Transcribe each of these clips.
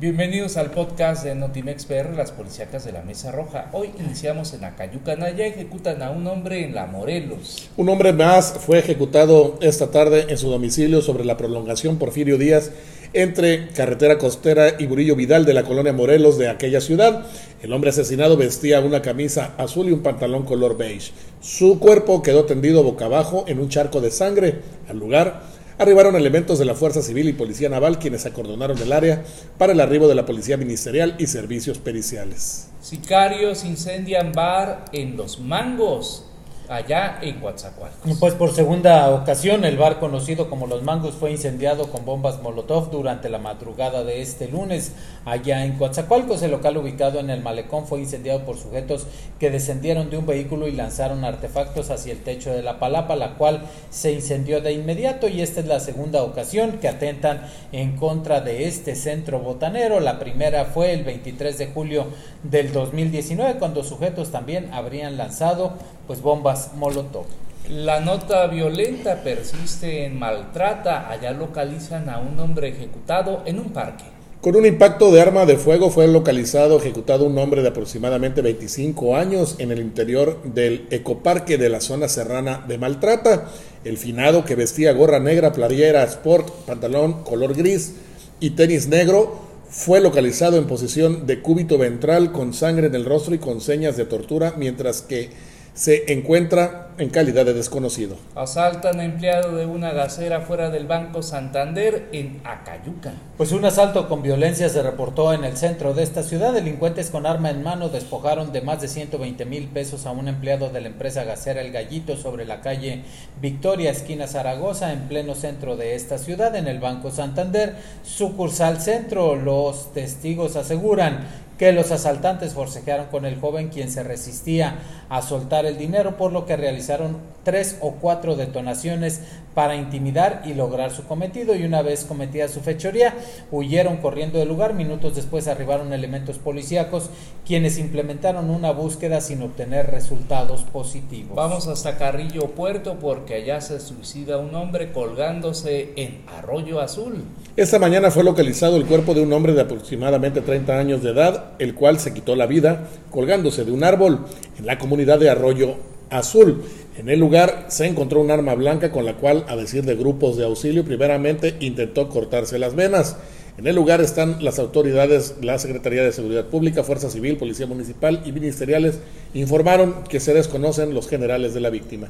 Bienvenidos al podcast de Notimex PR, las policíacas de la Mesa Roja. Hoy iniciamos en Acayuca, Naya, ejecutan a un hombre en La Morelos. Un hombre más fue ejecutado esta tarde en su domicilio sobre la prolongación Porfirio Díaz entre Carretera Costera y Burillo Vidal de la colonia Morelos de aquella ciudad. El hombre asesinado vestía una camisa azul y un pantalón color beige. Su cuerpo quedó tendido boca abajo en un charco de sangre. Al lugar arribaron elementos de la Fuerza Civil y Policía Naval quienes acordonaron el área para el arribo de la Policía Ministerial y servicios periciales. Sicarios incendian bar en Los Mangos allá en Coatzacoalcos. Pues por segunda ocasión el bar conocido como Los Mangos fue incendiado con bombas Molotov durante la madrugada de este lunes allá en Coatzacoalcos. El local ubicado en el malecón fue incendiado por sujetos que descendieron de un vehículo y lanzaron artefactos hacia el techo de la palapa, la cual se incendió de inmediato y esta es la segunda ocasión que atentan en contra de este centro botanero. La primera fue el 23 de julio del 2019 cuando sujetos también habrían lanzado pues bombas Molotov. La nota violenta persiste en Maltrata. Allá localizan a un hombre ejecutado en un parque. Con un impacto de arma de fuego fue localizado, ejecutado un hombre de aproximadamente 25 años en el interior del ecoparque de la zona serrana de Maltrata. El finado que vestía gorra negra, playera, sport, pantalón color gris y tenis negro fue localizado en posición de cúbito ventral con sangre en el rostro y con señas de tortura, mientras que se encuentra en calidad de desconocido. Asaltan a empleado de una gasera fuera del Banco Santander en Acayuca. Pues un asalto con violencia se reportó en el centro de esta ciudad. Delincuentes con arma en mano despojaron de más de 120 mil pesos a un empleado de la empresa gasera El Gallito sobre la calle Victoria, esquina Zaragoza, en pleno centro de esta ciudad, en el Banco Santander, sucursal centro. Los testigos aseguran que los asaltantes forcejearon con el joven quien se resistía a soltar el dinero, por lo que realizaron tres o cuatro detonaciones para intimidar y lograr su cometido y una vez cometida su fechoría huyeron corriendo del lugar. Minutos después arribaron elementos policíacos quienes implementaron una búsqueda sin obtener resultados positivos. Vamos hasta Carrillo Puerto porque allá se suicida un hombre colgándose en Arroyo Azul. Esta mañana fue localizado el cuerpo de un hombre de aproximadamente 30 años de edad, el cual se quitó la vida colgándose de un árbol en la comunidad de Arroyo Azul. En el lugar se encontró un arma blanca con la cual, a decir de grupos de auxilio, primeramente intentó cortarse las venas. En el lugar están las autoridades, la Secretaría de Seguridad Pública, Fuerza Civil, Policía Municipal y ministeriales. Informaron que se desconocen los generales de la víctima.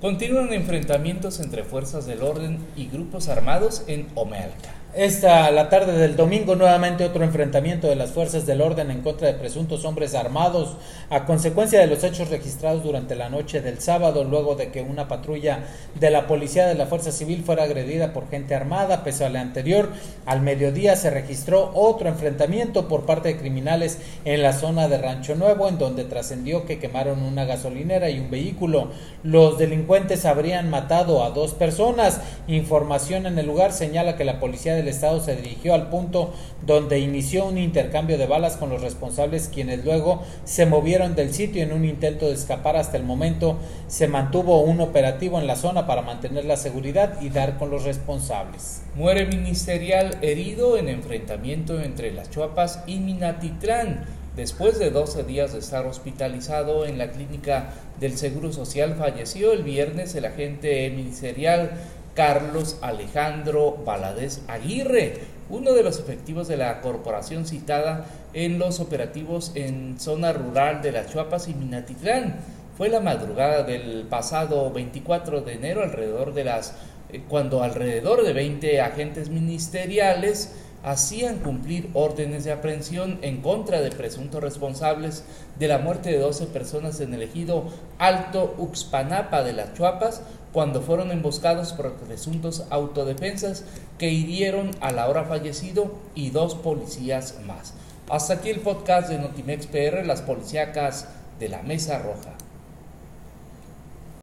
Continúan enfrentamientos entre fuerzas del orden y grupos armados en Omealca. Esta la tarde del domingo nuevamente otro enfrentamiento de las fuerzas del orden en contra de presuntos hombres armados a consecuencia de los hechos registrados durante la noche del sábado luego de que una patrulla de la policía de la Fuerza Civil fuera agredida por gente armada. Pese a la anterior, al mediodía se registró otro enfrentamiento por parte de criminales en la zona de Rancho Nuevo en donde trascendió que quemaron una gasolinera y un vehículo. Los delincuentes habrían matado a dos personas. Información en el lugar señala que la policía de Estado se dirigió al punto donde inició un intercambio de balas con los responsables quienes luego se movieron del sitio en un intento de escapar hasta el momento se mantuvo un operativo en la zona para mantener la seguridad y dar con los responsables. Muere ministerial herido en enfrentamiento entre las Chuapas y Minatitlán. Después de 12 días de estar hospitalizado en la clínica del Seguro Social, falleció el viernes el agente ministerial Carlos Alejandro Valadez Aguirre, uno de los efectivos de la corporación citada en los operativos en zona rural de las Chuapas y Minatitlán. Fue la madrugada del pasado 24 de enero, alrededor de las eh, cuando alrededor de 20 agentes ministeriales hacían cumplir órdenes de aprehensión en contra de presuntos responsables de la muerte de 12 personas en el ejido Alto Uxpanapa de las Chuapas cuando fueron emboscados por presuntos autodefensas que hirieron a la hora fallecido y dos policías más. Hasta aquí el podcast de Notimex PR, las policíacas de la Mesa Roja.